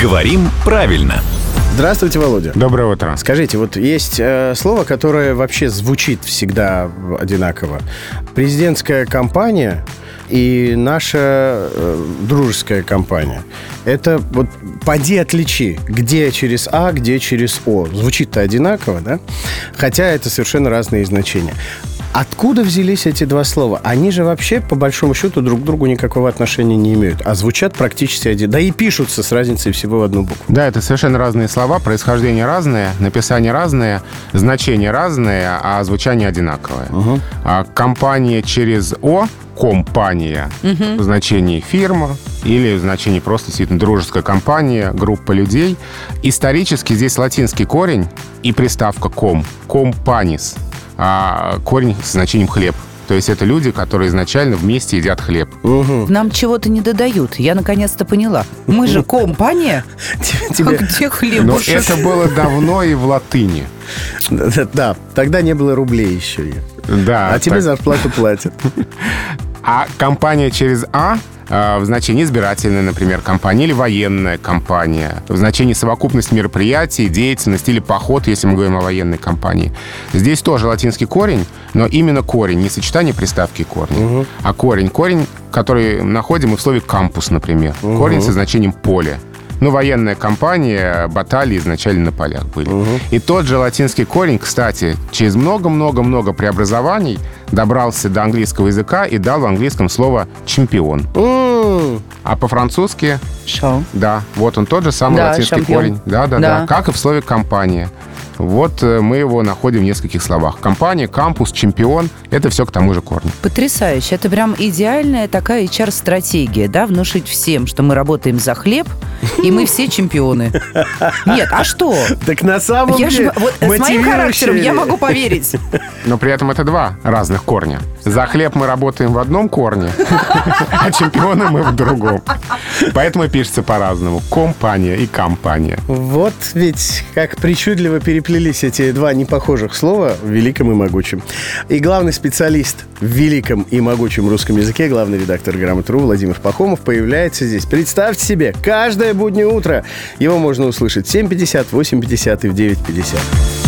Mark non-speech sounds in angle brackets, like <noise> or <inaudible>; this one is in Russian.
Говорим правильно. Здравствуйте, Володя. Доброе утро. Скажите, вот есть э, слово, которое вообще звучит всегда одинаково. Президентская кампания и наша э, дружеская компания. Это вот поди отличи, где через А, где через О. Звучит-то одинаково, да? Хотя это совершенно разные значения. Откуда взялись эти два слова? Они же вообще, по большому счету, друг к другу никакого отношения не имеют, а звучат практически один. Да и пишутся с разницей всего в одну букву. Да, это совершенно разные слова, происхождение разное, написание разное, значение разное, а звучание одинаковое. Угу. А компания через О компания угу. в значении фирма или в значении просто действительно дружеская компания, группа людей. Исторически здесь латинский корень и приставка ком, компанис – а корень с значением хлеб. То есть это люди, которые изначально вместе едят хлеб. Угу. Нам чего-то не додают. Я наконец-то поняла. Мы же <laughs> компания. Тебе... А где хлеб? Но это было давно и в латыни. Да, тогда не было рублей еще. Да. А тебе зарплату платят. <laughs> А компания через А а, в значении избирательная, например, компания или военная компания, в значении совокупность мероприятий, деятельность или поход, если мы говорим о военной компании. Здесь тоже латинский корень, но именно корень, не сочетание приставки корня, угу. а корень. Корень, который находим мы в слове «кампус», например. Угу. Корень со значением «поле». Ну, военная компания, баталии изначально на полях были. Угу. И тот же латинский корень, кстати, через много-много-много преобразований добрался до английского языка и дал в английском слово «чемпион». А по-французски... Шоу. Да, вот он тот же самый да, латинский шампион. корень. Да, да, да, да. Как и в слове «компания». Вот э, мы его находим в нескольких словах. Компания, кампус, чемпион — это все к тому же корню. Потрясающе. Это прям идеальная такая HR-стратегия, да, внушить всем, что мы работаем за хлеб, и мы все чемпионы. Нет, а что? Так на самом я деле... Же, вот с моим характером я могу поверить. Но при этом это два разных корня. За хлеб мы работаем в одном корне, а чемпионы мы в другом. Поэтому пишется по-разному. Компания и компания. Вот ведь как причудливо переплелись эти два непохожих слова в великом и могучем. И главный специалист в великом и могучем русском языке, главный редактор «Грамотру» Владимир Пахомов появляется здесь. Представьте себе, каждое буднее утро его можно услышать в 7.50, 8.50 и в 9.50.